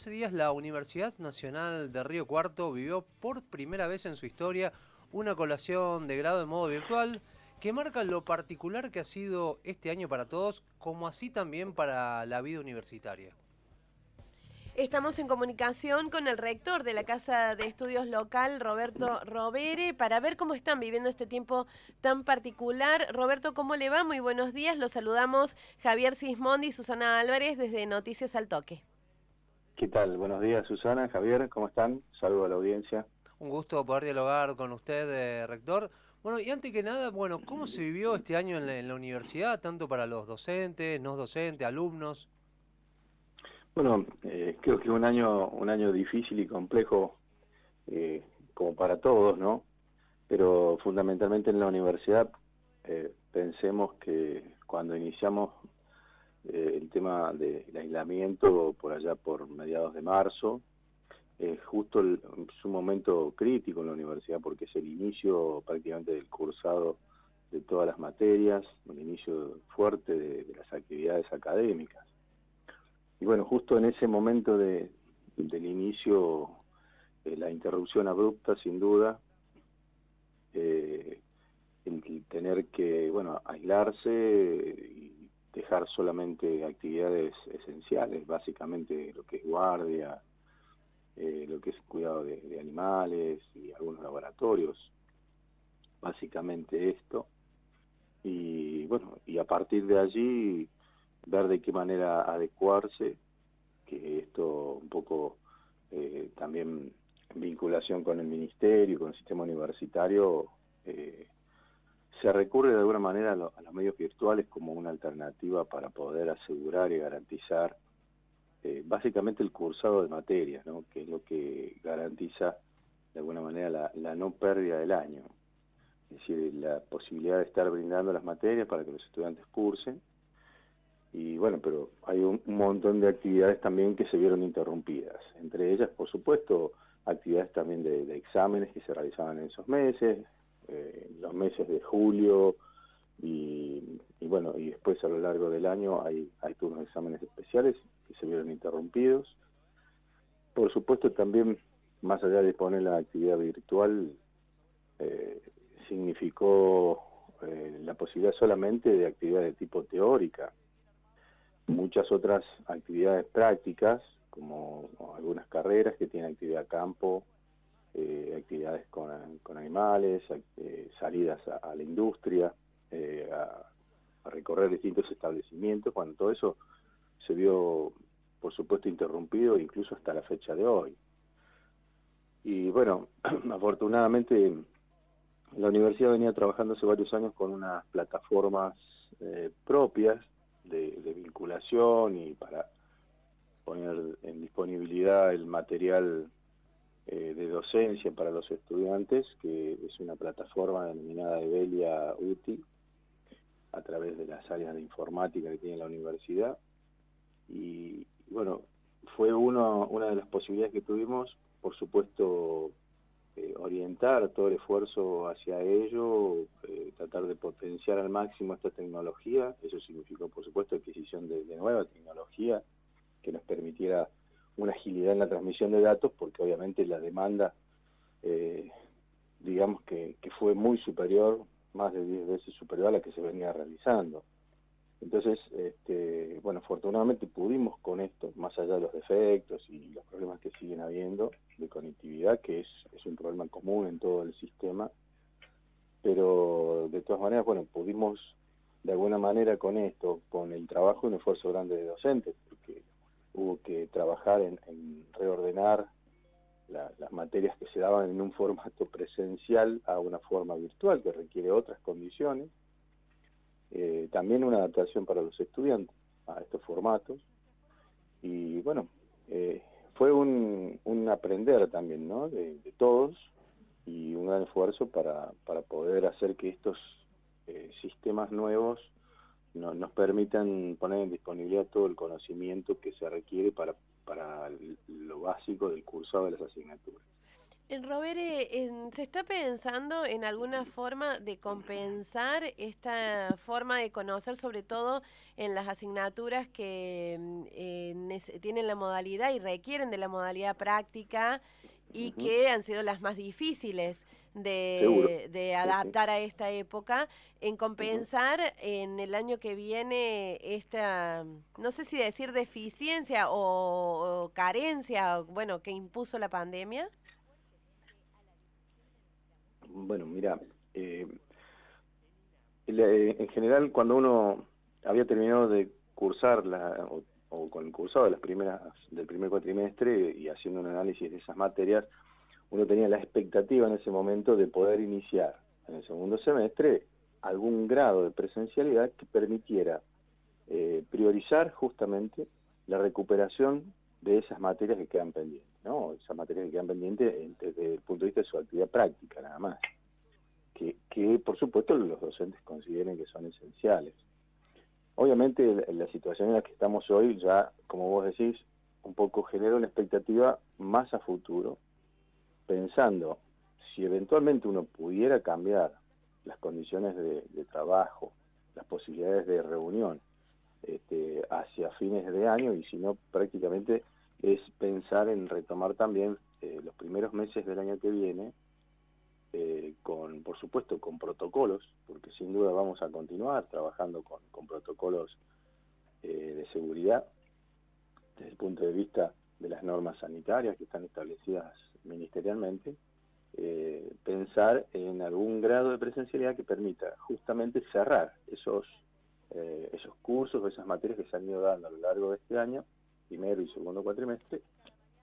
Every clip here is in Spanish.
Hace días la Universidad Nacional de Río Cuarto vivió por primera vez en su historia una colación de grado en modo virtual que marca lo particular que ha sido este año para todos, como así también para la vida universitaria. Estamos en comunicación con el rector de la Casa de Estudios Local, Roberto Robere, para ver cómo están viviendo este tiempo tan particular. Roberto, ¿cómo le va? Muy buenos días. Los saludamos Javier Sismondi y Susana Álvarez desde Noticias al Toque. ¿Qué tal? Buenos días, Susana, Javier, ¿cómo están? Saludo a la audiencia. Un gusto poder dialogar con usted, eh, rector. Bueno, y antes que nada, bueno, ¿cómo se vivió este año en la, universidad, tanto para los docentes, no docentes, alumnos? Bueno, eh, creo que un año, un año difícil y complejo, eh, como para todos, ¿no? Pero fundamentalmente en la universidad pensemos que cuando iniciamos eh, el tema del aislamiento por allá por mediados de marzo. Es justo el, es un momento crítico en la universidad porque es el inicio prácticamente del cursado de todas las materias, un inicio fuerte de, las actividades académicas. Y bueno, justo en ese momento de, del inicio, eh, la interrupción abrupta, sin duda, eh, el tener que, bueno, aislarse y dejar solamente actividades esenciales, básicamente lo que es guardia, eh, lo que es cuidado de, animales y algunos laboratorios, básicamente esto. Y bueno, y a partir de allí ver de qué manera adecuarse, que esto un poco eh, también en vinculación con el ministerio, con el sistema universitario, eh, se recurre de alguna manera a, los medios virtuales como una alternativa para poder asegurar y garantizar eh, básicamente el cursado de materias, ¿no? que es lo que garantiza de alguna manera la, no pérdida del año. Es decir, la posibilidad de estar brindando las materias para que los estudiantes cursen. Y bueno, pero hay un, montón de actividades también que se vieron interrumpidas. Entre ellas, por supuesto, actividades también de exámenes que se realizaban en esos meses, eh, los meses de julio y, bueno, y después a lo largo del año hay, hay turnos de exámenes especiales que se vieron interrumpidos. Por supuesto también, más allá de poner la actividad virtual, eh, significó eh, la posibilidad solamente de actividad de tipo teórica. Muchas otras actividades prácticas, como algunas carreras que tienen actividad campo, eh, actividades con, animales, eh, salidas a, la industria, eh, a, recorrer distintos establecimientos, cuando todo eso se vio, por supuesto, interrumpido incluso hasta la fecha de hoy. Y bueno, afortunadamente la universidad venía trabajando hace varios años con unas plataformas propias de, de vinculación y para poner en disponibilidad el material eh, de docencia para los estudiantes, que es una plataforma denominada Evelia UTI, a través de las áreas de informática que tiene la universidad. Y, bueno, fue uno, una de las posibilidades que tuvimos, por supuesto, eh, orientar todo el esfuerzo hacia ello, eh, tratar de potenciar al máximo esta tecnología. Eso significó, por supuesto, adquisición de nueva tecnología que nos permitiera una agilidad en la transmisión de datos porque obviamente la demanda, eh, digamos que, fue muy superior, más de 10 veces superior a la que se venía realizando. Entonces, este, bueno, afortunadamente pudimos con esto, más allá de los defectos y los problemas que siguen habiendo de conectividad, que es, es un problema común en todo el sistema, pero de todas maneras, bueno, pudimos de alguna manera con esto, con el trabajo y un esfuerzo grande de docentes, porque hubo que trabajar en, reordenar las materias que se daban en un formato presencial a una forma virtual que requiere otras condiciones. Eh, también una adaptación para los estudiantes a estos formatos. Y bueno, eh, fue un, aprender también ¿no? de, todos y un gran esfuerzo para, para poder hacer que estos eh, sistemas nuevos nos permitan poner en disponibilidad todo el conocimiento que se requiere para, para lo básico del cursado de las asignaturas. Robert, ¿se está pensando en alguna forma de compensar esta forma de conocer, sobre todo en las asignaturas que mm, eh, tienen la modalidad y requieren de la modalidad práctica y que han sido las más difíciles? De, adaptar a esta época, en compensar en el año que viene esta, no sé si decir deficiencia o, carencia, bueno, que impuso la pandemia? Bueno, mira, eh, en general cuando uno había terminado de cursar la, o, o con el cursado de las primeras del primer cuatrimestre y haciendo un análisis de esas materias, uno tenía la expectativa en ese momento de poder iniciar en el segundo semestre algún grado de presencialidad que permitiera eh, priorizar justamente la recuperación de esas materias que quedan pendientes, ¿no? Esas materias que quedan pendientes desde el punto de vista de su actividad práctica, nada más. Que, por supuesto los docentes consideren que son esenciales. Obviamente la situación en la que estamos hoy ya, como vos decís, un poco genera una expectativa más a futuro, pensando si eventualmente uno pudiera cambiar las condiciones de, trabajo, las posibilidades de reunión este, hacia fines de año y si no prácticamente es pensar en retomar también eh, los primeros meses del año que viene eh, con, por supuesto, con protocolos, porque sin duda vamos a continuar trabajando con, protocolos eh, de seguridad desde el punto de vista de las normas sanitarias que están establecidas ministerialmente, eh, pensar en algún grado de presencialidad que permita justamente cerrar esos, eh, esos cursos o esas materias que se han ido dando a lo largo de este año, primero y segundo cuatrimestre,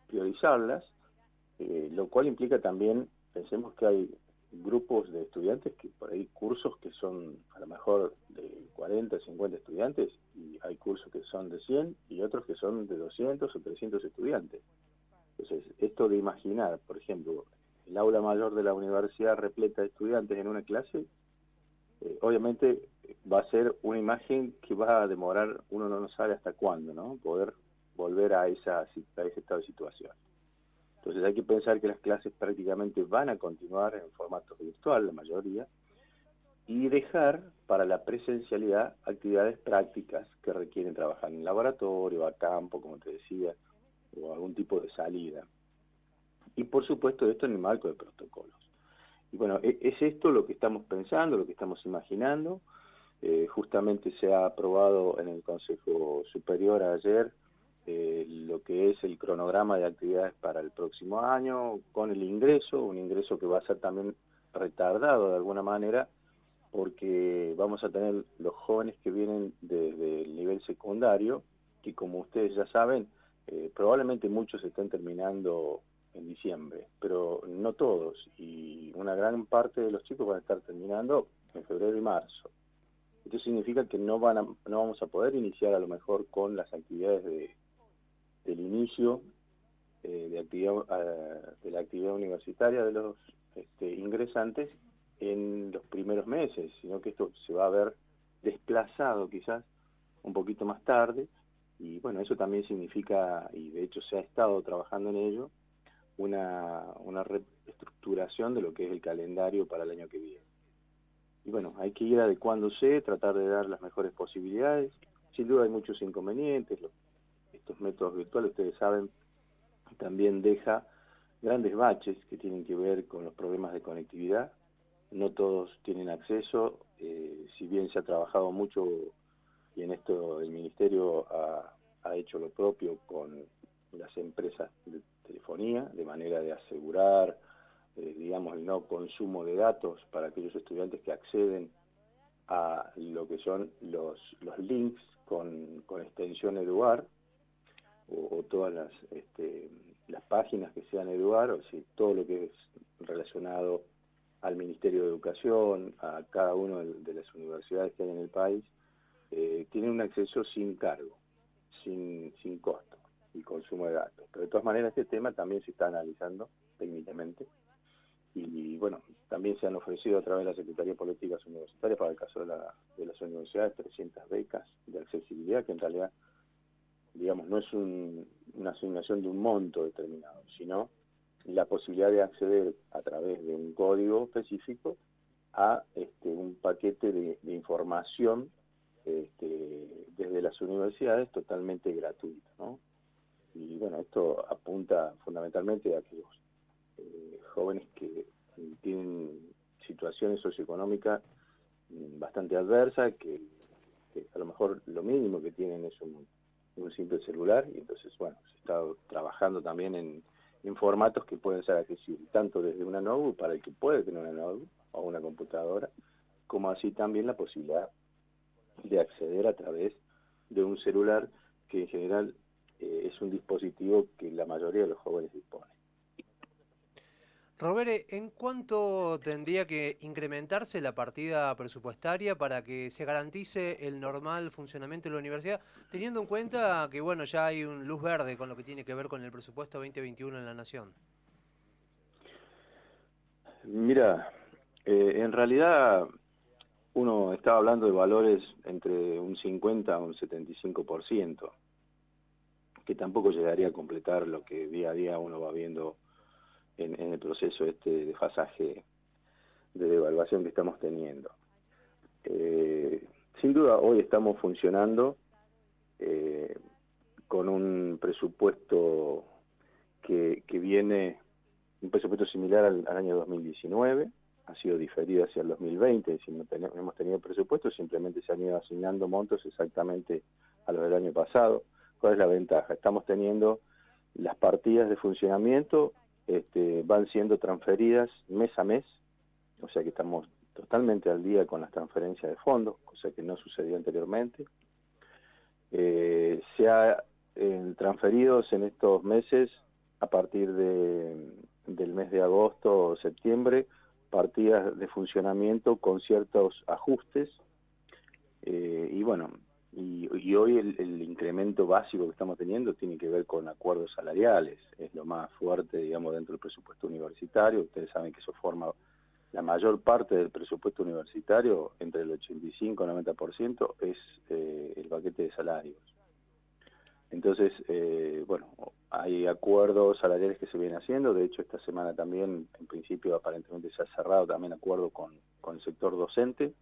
priorizarlas, eh, lo cual implica también, pensemos que hay grupos de estudiantes que por ahí cursos que son a lo mejor de 40, 50 estudiantes y hay cursos que son de 100 y otros que son de 200 o 300 estudiantes. Entonces, esto de imaginar, por ejemplo, el aula mayor de la universidad repleta de estudiantes en una clase, eh, obviamente va a ser una imagen que va a demorar, uno no sabe hasta cuándo, ¿no? Poder volver a, esa, a ese estado de situación. Entonces hay que pensar que las clases prácticamente van a continuar en formato virtual, la mayoría, y dejar para la presencialidad actividades prácticas que requieren trabajar en laboratorio, a campo, como te decía, o algún tipo de salida. Y por supuesto esto en el marco de protocolos. Y bueno, e, es esto lo que estamos pensando, lo que estamos imaginando. Eh, justamente se ha aprobado en el Consejo Superior ayer eh, lo que es el cronograma de actividades para el próximo año, con el ingreso, un ingreso que va a ser también retardado de alguna manera, porque vamos a tener los jóvenes que vienen desde el nivel secundario, que como ustedes ya saben, eh, probablemente muchos estén terminando en diciembre, pero no todos, y una gran parte de los chicos van a estar terminando en febrero y marzo. Esto significa que no, van no vamos a poder iniciar a lo mejor con las actividades de, del inicio eh, de, actividad, eh, de la actividad universitaria de los este, ingresantes en los primeros meses, sino que esto se va a ver desplazado quizás un poquito más tarde y bueno, eso también significa, y de hecho se ha estado trabajando en ello, una, una reestructuración de lo que es el calendario para el año que viene. Y bueno, hay que ir adecuándose, tratar de dar las mejores posibilidades. Sin duda hay muchos inconvenientes. Estos métodos virtuales, ustedes saben, también deja grandes baches que tienen que ver con los problemas de conectividad. No todos tienen acceso, eh, si bien se ha trabajado mucho y en esto el Ministerio ha, hecho lo propio con las empresas de telefonía, de manera de asegurar, eh, digamos, el no consumo de datos para aquellos estudiantes que acceden a lo que son los, links con, con extensión Eduar, o, todas las, este, las páginas que sean Eduar, o si todo lo que es relacionado al Ministerio de Educación, a cada una de las universidades que hay en el país, eh, tienen un acceso sin cargo, sin, sin costo y consumo de datos. Pero de todas maneras este tema también se está analizando técnicamente y, bueno, también se han ofrecido a través de la Secretaría de Políticas Universitarias para el caso de, la, de las universidades 300 becas de accesibilidad que en realidad digamos no es una asignación de un monto determinado, sino la posibilidad de acceder a través de un código específico a este, un paquete de, información este, desde las universidades totalmente gratuito. ¿no? Y bueno, esto apunta fundamentalmente a aquellos eh, jóvenes que tienen situaciones socioeconómicas mm, bastante adversas, que, a lo mejor lo mínimo que tienen es un, simple celular, y entonces, bueno, se está trabajando también en, en formatos que pueden ser accesibles, tanto desde una notebook para el que puede tener una notebook o una computadora, como así también la posibilidad de acceder a través de un celular que en general eh, es un dispositivo que la mayoría de los jóvenes disponen. Robere, ¿en cuánto tendría que incrementarse la partida presupuestaria para que se garantice el normal funcionamiento de la universidad, teniendo en cuenta que bueno ya hay un luz verde con lo que tiene que ver con el presupuesto 2021 en la Nación? Mira, eh, en realidad uno estaba hablando de valores entre un 50 a un 75%, que tampoco llegaría a completar lo que día a día uno va viendo en, el proceso este de desfasaje de devaluación que estamos teniendo. Eh, sin duda, hoy estamos funcionando eh, con un presupuesto que, viene, un presupuesto similar al, año 2019, ha sido diferido hacia el 2020, si no hemos tenido presupuesto, simplemente se han ido asignando montos exactamente a los del año pasado. ¿Cuál es la ventaja? Estamos teniendo las partidas de funcionamiento este, van siendo transferidas mes a mes, o sea que estamos totalmente al día con las transferencias de fondos, cosa que no sucedió anteriormente. Eh, se ha eh, transferidos en estos meses, a partir de, del mes de agosto o septiembre, partidas de funcionamiento con ciertos ajustes. Eh, y bueno, y, hoy el, incremento básico que estamos teniendo tiene que ver con acuerdos salariales, es lo más fuerte, digamos, dentro del presupuesto universitario. Ustedes saben que eso forma la mayor parte del presupuesto universitario, entre el 85 y el 90%, es eh, el paquete de salarios. Entonces, eh, bueno, hay acuerdos salariales que se vienen haciendo, de hecho esta semana también, en principio aparentemente se ha cerrado también acuerdo con, con el sector docente,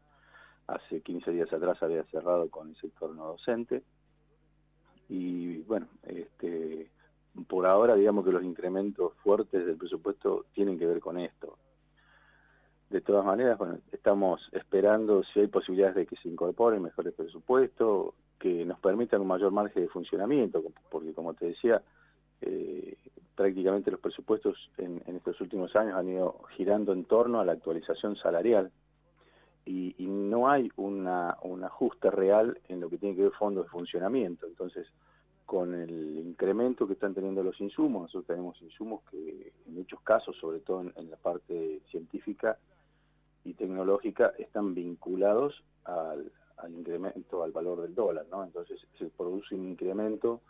hace 15 días atrás había cerrado con el sector no docente y bueno, este, por ahora digamos que los incrementos fuertes del presupuesto tienen que ver con esto. De todas maneras, bueno, estamos esperando si hay posibilidades de que se incorporen mejores presupuestos, que nos permitan un mayor margen de funcionamiento, porque como te decía, eh, prácticamente los presupuestos en, en estos últimos años han ido girando en torno a la actualización salarial y, no hay una, un ajuste real en lo que tiene que ver fondos de funcionamiento. Entonces, con el incremento que están teniendo los insumos, nosotros tenemos insumos que en muchos casos, sobre todo en, la parte científica y tecnológica, están vinculados al, incremento, al valor del dólar, ¿no? Entonces se produce un incremento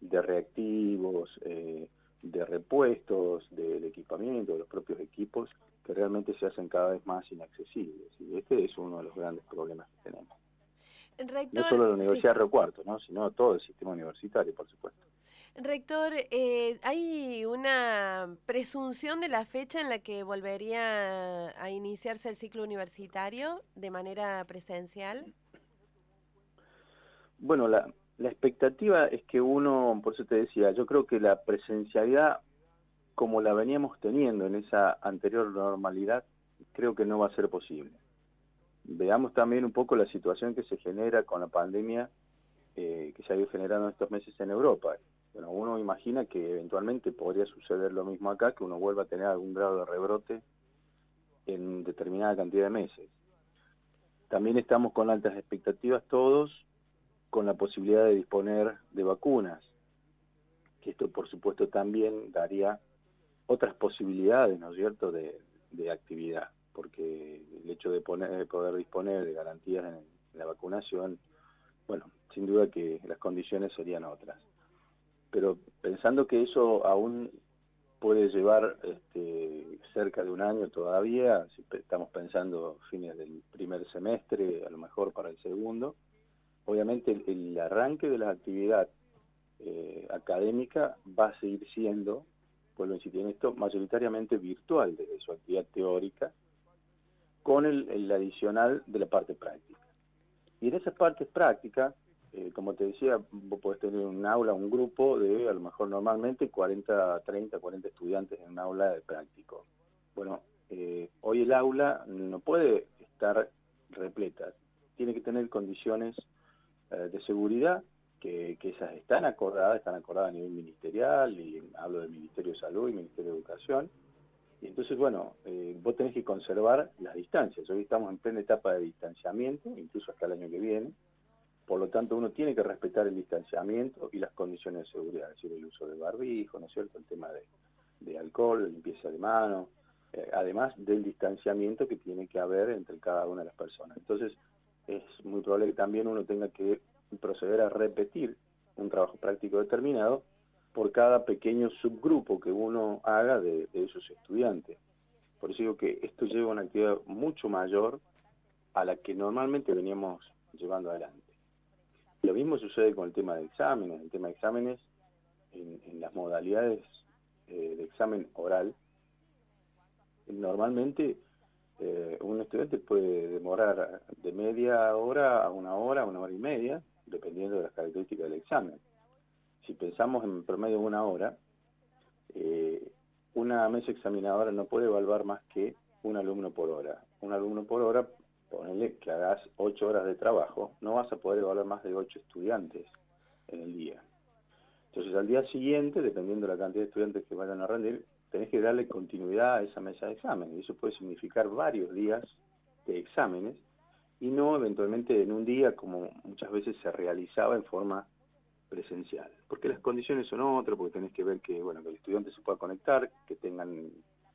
de reactivos, eh, de repuestos, del equipamiento, de los propios equipos, que realmente se hacen cada vez más inaccesibles. Y este es uno de los grandes problemas que tenemos. no solo la Universidad de Río Cuarto, ¿no? sino todo el sistema universitario, por supuesto. Rector, eh, ¿hay una presunción de la fecha en la que volvería a iniciarse el ciclo universitario de manera presencial? Bueno, la, la expectativa es que uno, por eso te decía, yo creo que la presencialidad como la veníamos teniendo en esa anterior normalidad, creo que no va a ser posible. Veamos también un poco la situación que se genera con la pandemia eh, que se ha ido generando estos meses en Europa. Bueno, uno imagina que eventualmente podría suceder lo mismo acá, que uno vuelva a tener algún grado de rebrote en determinada cantidad de meses. También estamos con altas expectativas todos con la posibilidad de disponer de vacunas, que esto por supuesto también daría otras posibilidades, ¿no es cierto?, de, actividad, porque el hecho de, poner, poder disponer de garantías en, la vacunación, bueno, sin duda que las condiciones serían otras. Pero pensando que eso aún puede llevar este, cerca de un año todavía, si estamos pensando fines del primer semestre, a lo mejor para el segundo, obviamente el, arranque de la actividad eh, académica va a seguir siendo vuelvo a insistir en esto, mayoritariamente virtual desde su actividad teórica, con el, adicional de la parte práctica. Y en esas partes prácticas, eh, como te decía, vos podés tener un aula, un grupo de, a lo mejor normalmente, 40, 30, 40 estudiantes en un aula de práctico. Bueno, eh, hoy el aula no puede estar repleta, tiene que tener condiciones eh, de seguridad que, esas están acordadas, están acordadas a nivel ministerial, y hablo del Ministerio de Salud y Ministerio de Educación. Y entonces, bueno, eh, vos tenés que conservar las distancias. Hoy estamos en plena etapa de distanciamiento, incluso hasta el año que viene. Por lo tanto, uno tiene que respetar el distanciamiento y las condiciones de seguridad, es decir, el uso del barbijo, ¿no es cierto?, el tema de, de alcohol, limpieza de manos, eh, además del distanciamiento que tiene que haber entre cada una de las personas. Entonces, es muy probable que también uno tenga que proceder a repetir un trabajo práctico determinado por cada pequeño subgrupo que uno haga de, esos estudiantes. Por eso digo que esto lleva una actividad mucho mayor a la que normalmente veníamos llevando adelante. Lo mismo sucede con el tema de exámenes. El tema de exámenes, en, las modalidades eh, de examen oral, normalmente eh, un estudiante puede demorar de media hora a una hora, una hora y media, dependiendo de las características del examen. Si pensamos en promedio de una hora, eh, una mesa examinadora no puede evaluar más que un alumno por hora. Un alumno por hora, ponele que hagas ocho horas de trabajo, no vas a poder evaluar más de ocho estudiantes en el día. Entonces al día siguiente, dependiendo de la cantidad de estudiantes que vayan a rendir, tenés que darle continuidad a esa mesa de exámenes. Y eso puede significar varios días de exámenes y no eventualmente en un día como muchas veces se realizaba en forma presencial. Porque las condiciones son otras, porque tenés que ver que, bueno, que el estudiante se pueda conectar, que tengan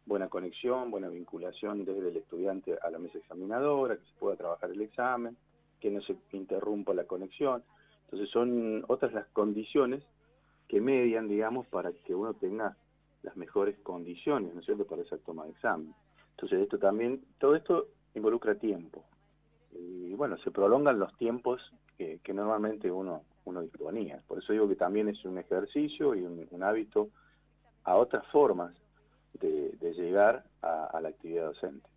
buena conexión, buena vinculación desde el estudiante a la mesa examinadora, que se pueda trabajar el examen, que no se interrumpa la conexión. Entonces son otras las condiciones que median, digamos, para que uno tenga las mejores condiciones, ¿no es cierto?, para esa toma de examen. Entonces esto también, todo esto involucra tiempo. Y bueno, se prolongan los tiempos que, normalmente uno, uno disponía. Por eso digo que también es un ejercicio y un, hábito a otras formas de, llegar a la actividad docente.